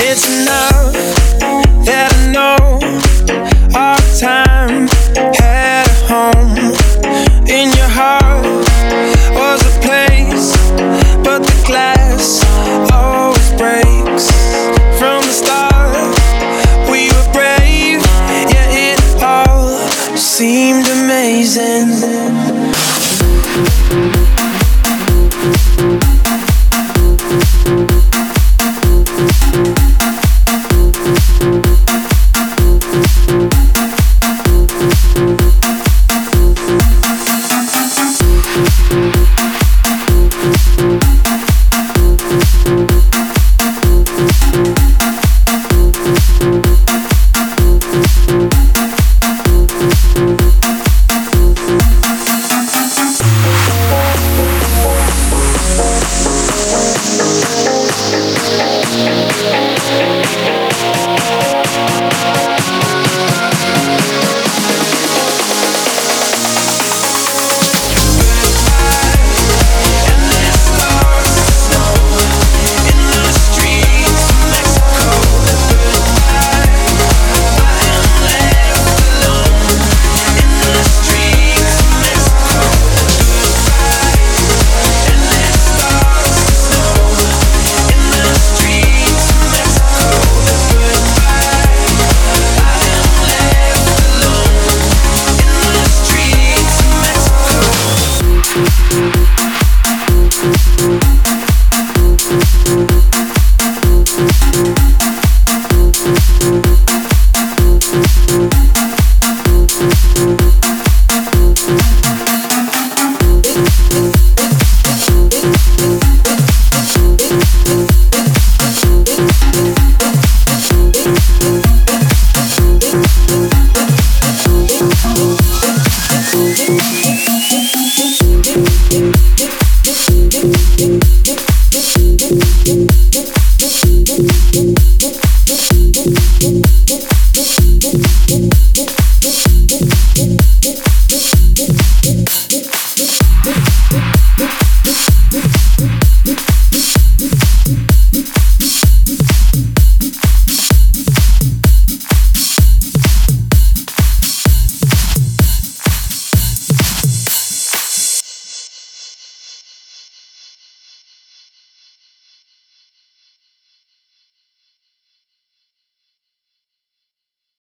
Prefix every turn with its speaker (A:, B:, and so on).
A: It's enough. Thank